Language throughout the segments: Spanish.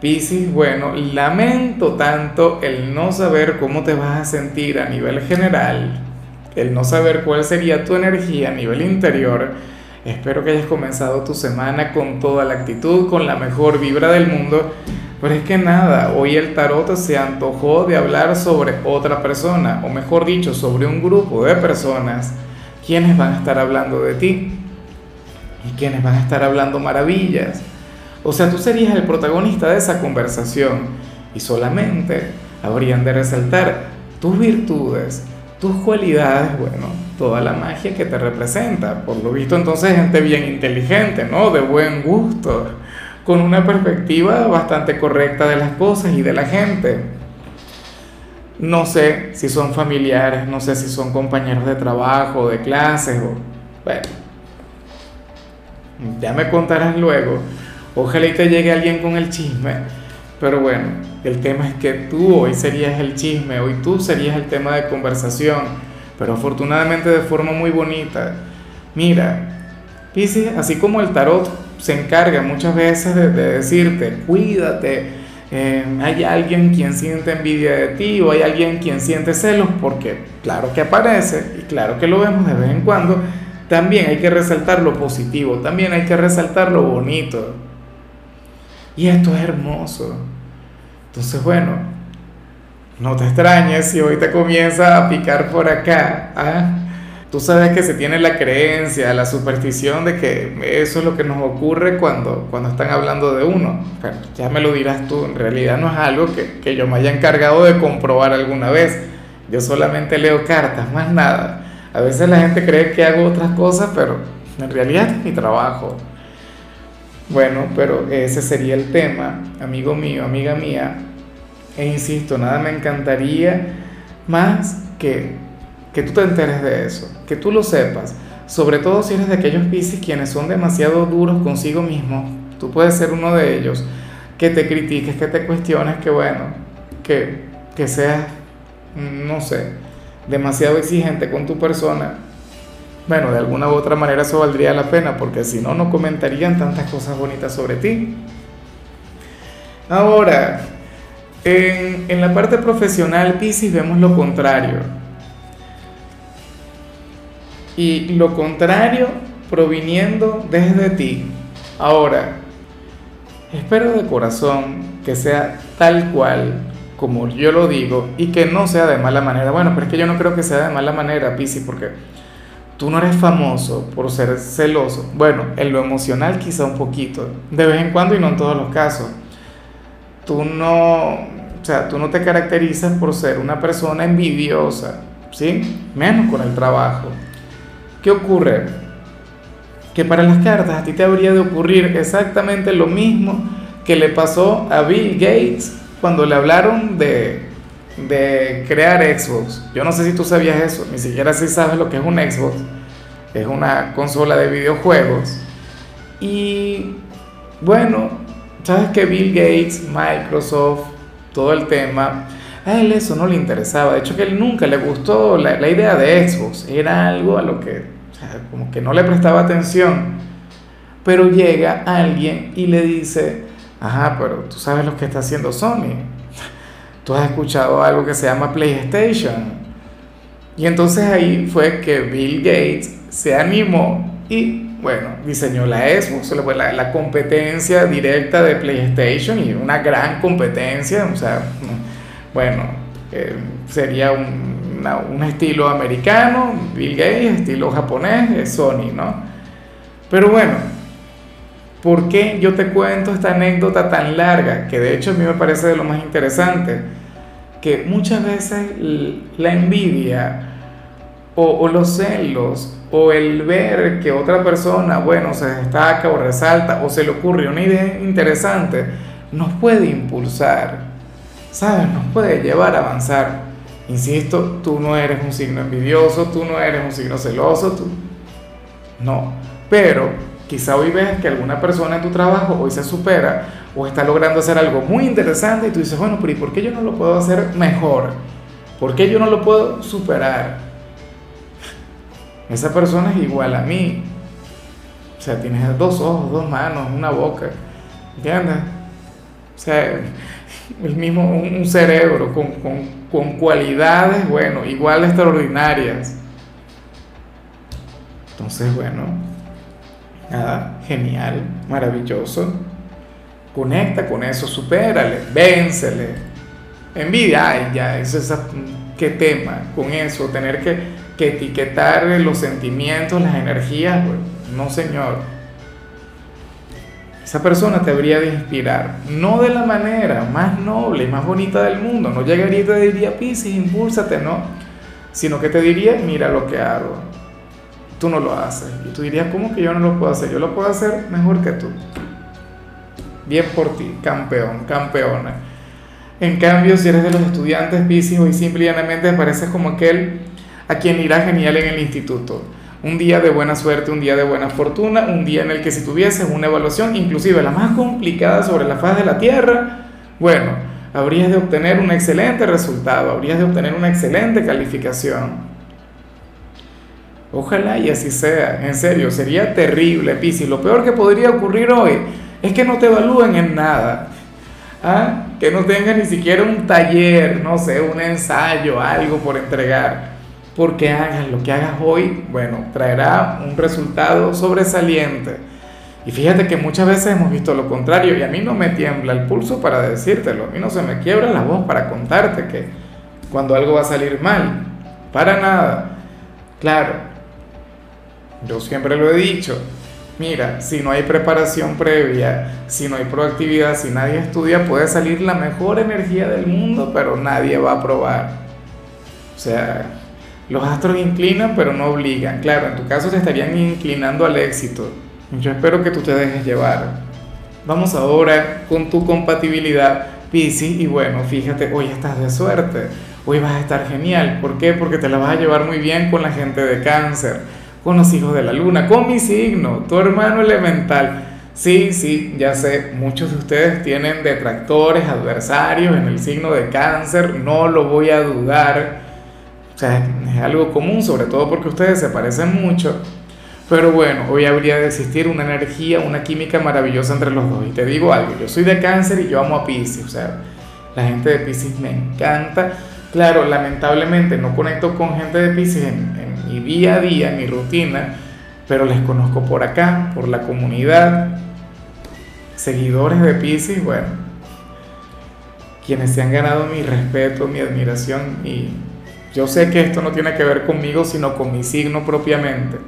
Piscis, bueno, lamento tanto el no saber cómo te vas a sentir a nivel general, el no saber cuál sería tu energía a nivel interior. Espero que hayas comenzado tu semana con toda la actitud, con la mejor vibra del mundo. Pero es que nada, hoy el tarot se antojó de hablar sobre otra persona, o mejor dicho, sobre un grupo de personas, quienes van a estar hablando de ti y quienes van a estar hablando maravillas o sea, tú serías el protagonista de esa conversación y solamente habrían de resaltar tus virtudes, tus cualidades, bueno, toda la magia que te representa. Por lo visto entonces gente bien inteligente, ¿no? De buen gusto, con una perspectiva bastante correcta de las cosas y de la gente. No sé si son familiares, no sé si son compañeros de trabajo, de clases o... Bueno, ya me contarás luego. Ojalá y te llegue alguien con el chisme. Pero bueno, el tema es que tú hoy serías el chisme, hoy tú serías el tema de conversación, pero afortunadamente de forma muy bonita. Mira, Pisces, así como el tarot se encarga muchas veces de, decirte, cuídate, eh, hay alguien quien siente envidia de ti o hay alguien quien siente celos, porque claro que aparece y claro que lo vemos de vez en cuando, también hay que resaltar lo positivo, también hay que resaltar lo bonito. Y esto es hermoso. Entonces, bueno, no te extrañes si hoy te comienza a picar por acá. ¿ah? Tú sabes que se tiene la creencia, la superstición de que eso es lo que nos ocurre cuando, cuando están hablando de uno. Pero ya me lo dirás tú, en realidad no es algo que, que yo me haya encargado de comprobar alguna vez. Yo solamente leo cartas, más nada. A veces la gente cree que hago otras cosas, pero en realidad es mi trabajo. Bueno, pero ese sería el tema, amigo mío, amiga mía. E insisto, nada me encantaría más que, que tú te enteres de eso, que tú lo sepas. Sobre todo si eres de aquellos piscis quienes son demasiado duros consigo mismos. Tú puedes ser uno de ellos. Que te critiques, que te cuestiones, que bueno, que, que seas, no sé, demasiado exigente con tu persona bueno, de alguna u otra manera eso valdría la pena, porque si no, no comentarían tantas cosas bonitas sobre ti. Ahora, en, la parte profesional, Pisces, vemos lo contrario. Y lo contrario proviniendo desde ti. Ahora, espero de corazón que sea tal cual como yo lo digo y que no sea de mala manera. Bueno, pero es que yo no creo que sea de mala manera, Pisces, porque tú no eres famoso por ser celoso. Bueno, en lo emocional quizá un poquito, de vez en cuando y no en todos los casos. Tú no, o sea, tú no te caracterizas por ser una persona envidiosa, ¿sí? Menos con el trabajo. ¿Qué ocurre? Que para las cartas a ti te habría de ocurrir exactamente lo mismo que le pasó a Bill Gates cuando le hablaron de de crear Xbox. Yo no sé si tú sabías eso, ni siquiera si sabes lo que es un Xbox. Es una consola de videojuegos. Y bueno, sabes que Bill Gates, Microsoft, todo el tema, a él eso no le interesaba. De hecho, que él nunca le gustó la, idea de Xbox. Era algo a lo que, como que no le prestaba atención. Pero llega alguien y le dice, ajá, pero tú sabes lo que está haciendo Sony tú has escuchado algo que se llama PlayStation. Y entonces ahí fue que Bill Gates se animó y, bueno, diseñó la Xbox, la, competencia directa de PlayStation y una gran competencia, o sea, bueno, eh, sería un, un, estilo americano, Bill Gates, estilo japonés, Sony, ¿no? Pero bueno, ¿por qué yo te cuento esta anécdota tan larga? Que de hecho a mí me parece de lo más interesante que muchas veces la envidia o, los celos o el ver que otra persona, bueno, se destaca o resalta o se le ocurre una idea interesante, nos puede impulsar. ¿sabes? Nos puede llevar a avanzar. Insisto, tú no eres un signo envidioso, tú no eres un signo celoso, tú... No, pero quizá hoy ves que alguna persona en tu trabajo hoy se supera o está logrando hacer algo muy interesante y tú dices, bueno, pero ¿y por qué yo no lo puedo hacer mejor? ¿Por qué yo no lo puedo superar? Esa persona es igual a mí. O sea, tienes dos ojos, dos manos, una boca. ¿Entiendes? O sea, el mismo, un, cerebro con, con, con cualidades, bueno, igual extraordinarias. Entonces, bueno, nada, genial, maravilloso. Conecta con eso, supérale, vénsele. Envidia, ay, ya, eso es qué tema con eso, tener que, que etiquetar los sentimientos, las energías, no señor. Esa persona te debería de inspirar, no de la manera más noble y más bonita del mundo, no llegaría y te diría, Pisces, impúlsate, no, sino que te diría, mira lo que hago, tú no lo haces. Y tú dirías, ¿cómo que yo no lo puedo hacer? Yo lo puedo hacer mejor que tú. Bien por ti, campeón, campeona. En cambio, si eres de los estudiantes Pisces, hoy simple y llanamente pareces como aquel a quien irá genial en el instituto. Un día de buena suerte, un día de buena fortuna, un día en el que si tuvieses una evaluación, inclusive la más complicada sobre la faz de la Tierra, bueno, habrías de obtener un excelente resultado, habrías de obtener una excelente calificación. Ojalá y así sea, en serio, sería terrible, Piscis. Lo peor que podría ocurrir hoy es que no te evalúen en nada. ¿Ah? Que no tengas ni siquiera un taller, no sé, un ensayo, algo por entregar. Porque hagas lo que hagas hoy, bueno, traerá un resultado sobresaliente. Y fíjate que muchas veces hemos visto lo contrario y a mí no me tiembla el pulso para decírtelo, a mí no se me quiebra la voz para contarte que cuando algo va a salir mal, para nada. Claro, yo siempre lo he dicho. Mira, si no hay preparación previa, si no hay proactividad, si nadie estudia, puede salir la mejor energía del mundo, pero nadie va a probar. O sea, los astros inclinan, pero no obligan. Claro, en tu caso te estarían inclinando al éxito. Yo espero que tú te dejes llevar. Vamos ahora con tu compatibilidad, Piscis. Y bueno, fíjate, hoy estás de suerte. Hoy vas a estar genial. ¿Por qué? Porque te la vas a llevar muy bien con la gente de cáncer con los hijos de la luna, con mi signo, tu hermano elemental. Sí, sí, ya sé, muchos de ustedes tienen detractores, adversarios en el signo de cáncer, no lo voy a dudar. O sea, es algo común, sobre todo porque ustedes se parecen mucho. Pero bueno, hoy habría de existir una energía, una química maravillosa entre los dos. Y te digo algo, yo soy de cáncer y yo amo a Pisces. O sea, la gente de Pisces me encanta. Claro, lamentablemente no conecto con gente de Pisces en, mi día a día, mi rutina, pero les conozco por acá, por la comunidad, seguidores de Pisces, bueno, quienes se han ganado mi respeto, mi admiración y yo sé que esto no tiene que ver conmigo, sino con mi signo propiamente.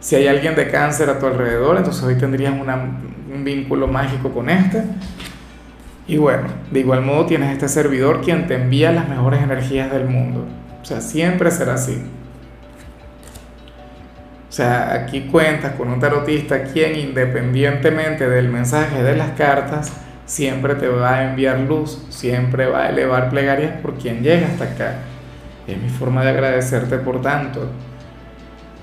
Si hay alguien de cáncer a tu alrededor, entonces hoy tendrías un vínculo mágico con este. Y bueno, de igual modo tienes este servidor quien te envía las mejores energías del mundo. O sea, siempre será así. O sea, aquí cuentas con un tarotista quien independientemente del mensaje de las cartas, siempre te va a enviar luz, siempre va a elevar plegarias por quien llega hasta acá. Es mi forma de agradecerte por tanto.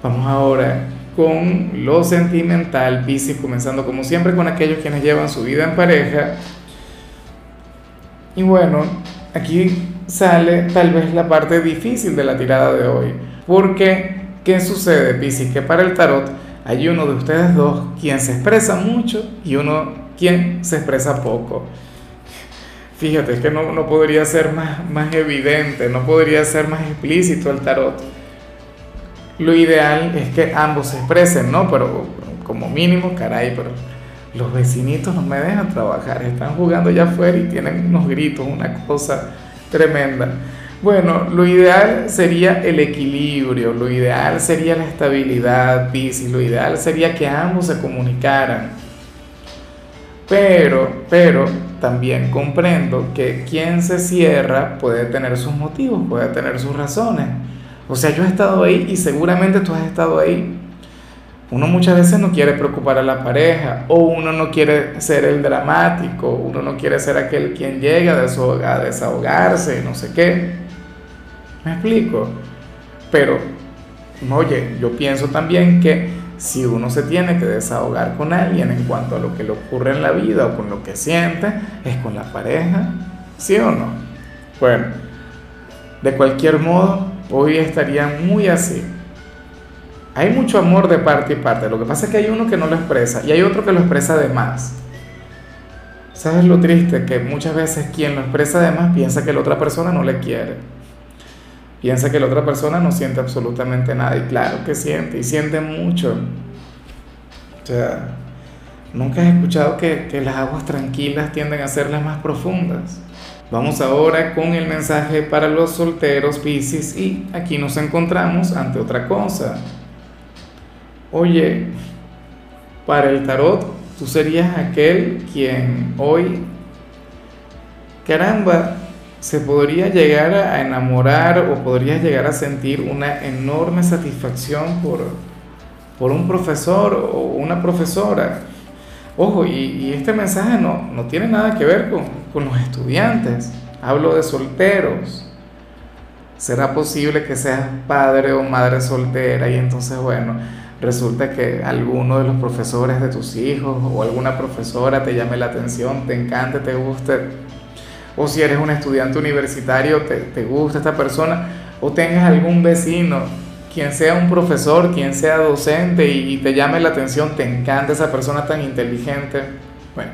Vamos ahora con lo sentimental, Pisces, comenzando como siempre con aquellos quienes llevan su vida en pareja. Y bueno, aquí sale tal vez la parte difícil de la tirada de hoy, porque ¿Qué sucede, Piscis? Que para el tarot hay uno de ustedes dos quien se expresa mucho y uno quien se expresa poco. Fíjate, es que no, no podría ser más, más evidente, no podría ser más explícito el tarot. Lo ideal es que ambos se expresen, ¿no? Pero como mínimo, caray, pero los vecinitos no me dejan trabajar, están jugando allá afuera y tienen unos gritos, una cosa tremenda. Bueno, lo ideal sería el equilibrio, lo ideal sería la estabilidad, Piscis, lo ideal sería que ambos se comunicaran. Pero, pero también comprendo que quien se cierra puede tener sus motivos, puede tener sus razones. O sea, yo he estado ahí y seguramente tú has estado ahí. uno muchas veces no quiere preocupar a la pareja o uno no quiere ser el dramático, uno no quiere ser aquel quien llega a desahogarse, no sé qué. ¿Me explico? Pero, oye, yo pienso también que si uno se tiene que desahogar con alguien en cuanto a lo que le ocurre en la vida o con lo que siente, es con la pareja, ¿sí o no? Bueno, de cualquier modo, hoy estaría muy así hay mucho amor de parte y parte. Lo que pasa es que hay uno que no lo expresa y hay otro que lo expresa de más. ¿Sabes lo triste? Que muchas veces quien lo expresa de más piensa que la otra persona no le quiere. Piensa que la otra persona no siente absolutamente nada. Y claro que siente, y siente mucho. O sea, nunca has escuchado que, que las aguas tranquilas tienden a ser las más profundas. Vamos ahora con el mensaje para los solteros Pisces y aquí nos encontramos ante otra cosa. Oye, para el tarot, tú serías aquel quien hoy, caramba, se podría llegar a enamorar o podrías llegar a sentir una enorme satisfacción por, por un profesor o una profesora. Ojo, y, este mensaje no, no, tiene nada que ver con, con los estudiantes, hablo de solteros. ¿Será posible que seas padre o madre soltera y entonces, bueno, resulta que alguno de los profesores de tus hijos o alguna profesora te llame la atención, te encante, te guste, o si eres un estudiante universitario, te, te gusta esta persona, o tengas algún vecino, quien sea un profesor, quien sea docente y, te llame la atención, te encanta esa persona tan inteligente, bueno,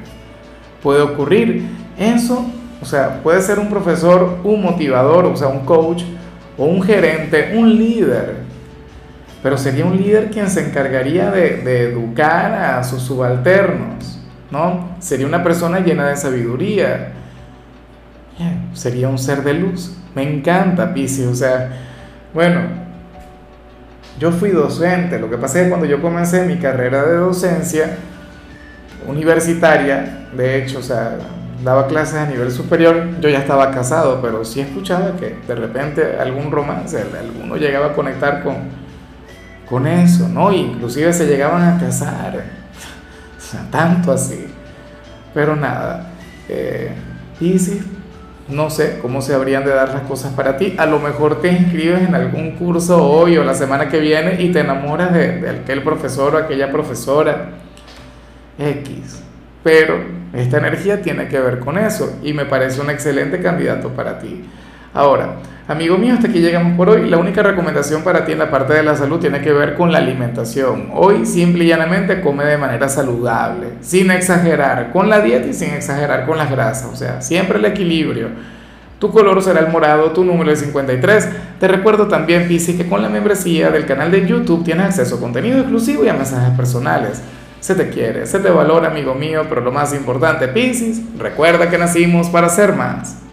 puede ocurrir. Eso, o sea, puede ser un profesor, un motivador, o sea, un coach, o un gerente, un líder pero sería un líder quien se encargaría de, educar a sus subalternos, ¿no? Sería una persona llena de sabiduría, sería un ser de luz. Me encanta Pisces, o sea, bueno, yo fui docente, lo que pasa es que cuando yo comencé mi carrera de docencia universitaria, de hecho, o sea, daba clases a nivel superior, yo ya estaba casado, pero sí escuchaba que de repente algún romance, alguno llegaba a conectar con con eso, ¿no? Inclusive se llegaban a casar, o sea, tanto así. Pero nada, eh, no sé cómo se habrían de dar las cosas para ti. A lo mejor te inscribes en algún curso hoy o la semana que viene y te enamoras de, de aquel profesor o aquella profesora X. Pero esta energía tiene que ver con eso y me parece un excelente candidato para ti. Ahora, amigo mío, hasta aquí llegamos por hoy. La única recomendación para ti en la parte de la salud tiene que ver con la alimentación. Hoy simple y llanamente come de manera saludable, sin exagerar con la dieta y sin exagerar con las grasas. O sea, siempre el equilibrio. Tu color será el morado, tu número es 53. Te recuerdo también, Pisi, que con la membresía del canal de YouTube tienes acceso a contenido exclusivo y a mensajes personales. Se te quiere, se te valora, amigo mío, pero lo más importante, Piscis, recuerda que nacimos para ser más.